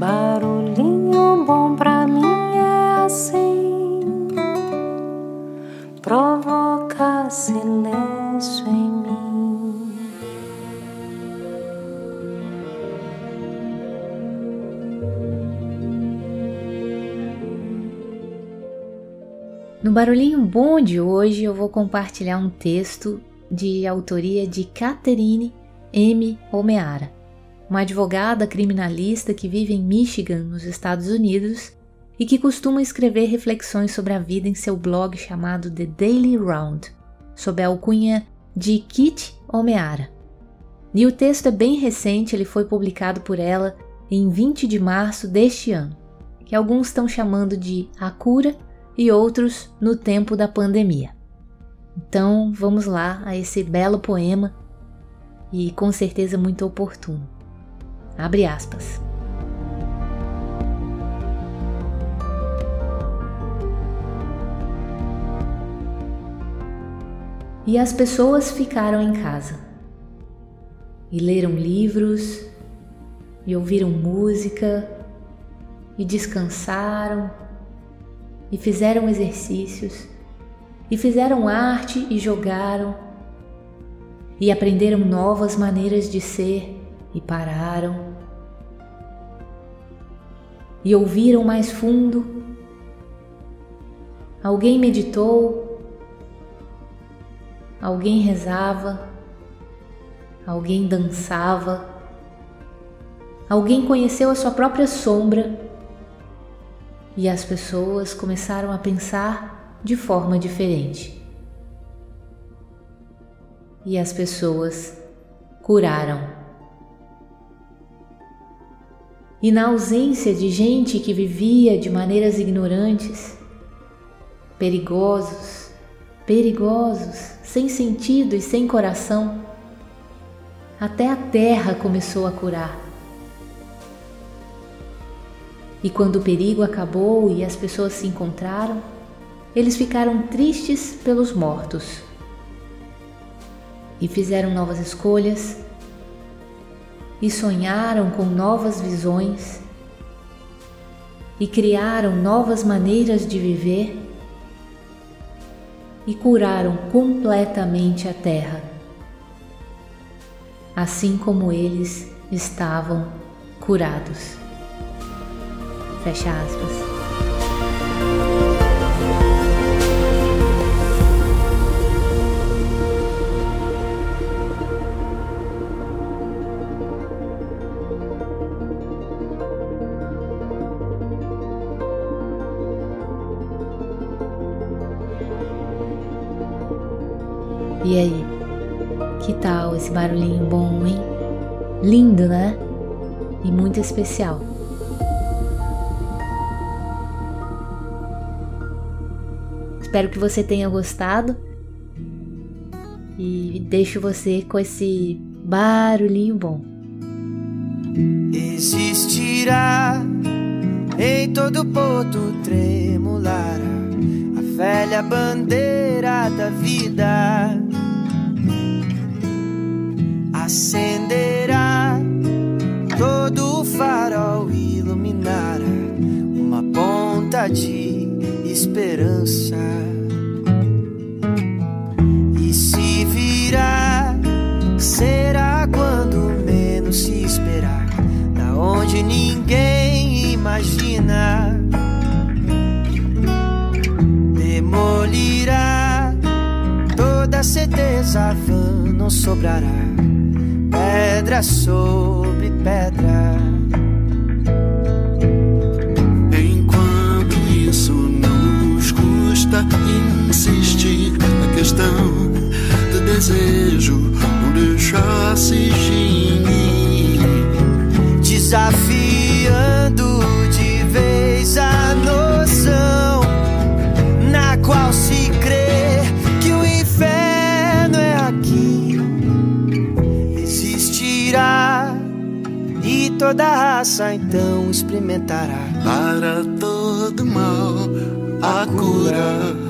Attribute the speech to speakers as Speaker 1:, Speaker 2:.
Speaker 1: Barulhinho bom pra mim é assim, provoca silêncio em mim.
Speaker 2: No Barulhinho Bom de hoje eu vou compartilhar um texto de autoria de Catherine M. Omeara uma advogada criminalista que vive em Michigan, nos Estados Unidos, e que costuma escrever reflexões sobre a vida em seu blog chamado The Daily Round, sob a alcunha de Kit Omeara. E o texto é bem recente, ele foi publicado por ela em 20 de março deste ano, que alguns estão chamando de A Cura e outros No Tempo da Pandemia. Então vamos lá a esse belo poema e com certeza muito oportuno. Abre aspas. E as pessoas ficaram em casa e leram livros e ouviram música e descansaram e fizeram exercícios e fizeram arte e jogaram e aprenderam novas maneiras de ser e pararam. E ouviram mais fundo. Alguém meditou, alguém rezava, alguém dançava, alguém conheceu a sua própria sombra. E as pessoas começaram a pensar de forma diferente. E as pessoas curaram e na ausência de gente que vivia de maneiras ignorantes, perigosos, perigosos, sem sentido e sem coração, até a terra começou a curar. E quando o perigo acabou e as pessoas se encontraram, eles ficaram tristes pelos mortos e fizeram novas escolhas e sonharam com novas visões e criaram novas maneiras de viver e curaram completamente a terra, assim como eles estavam curados. Fecha aspas. E aí? Que tal esse barulhinho bom, hein? Lindo, né? E muito especial. Espero que você tenha gostado. E deixo você com esse barulhinho bom.
Speaker 3: Existirá em todo porto tremular a velha bandeira da vida acenderá, todo o farol iluminará uma ponta de esperança. E se virá, será quando menos se esperar, da onde ninguém imagina. Demolirá toda certeza vã não sobrará pedra sobre pedra.
Speaker 4: Enquanto isso nos custa insistir na questão do desejo,
Speaker 3: existirá e toda raça então experimentará
Speaker 4: Para todo mal, a cura.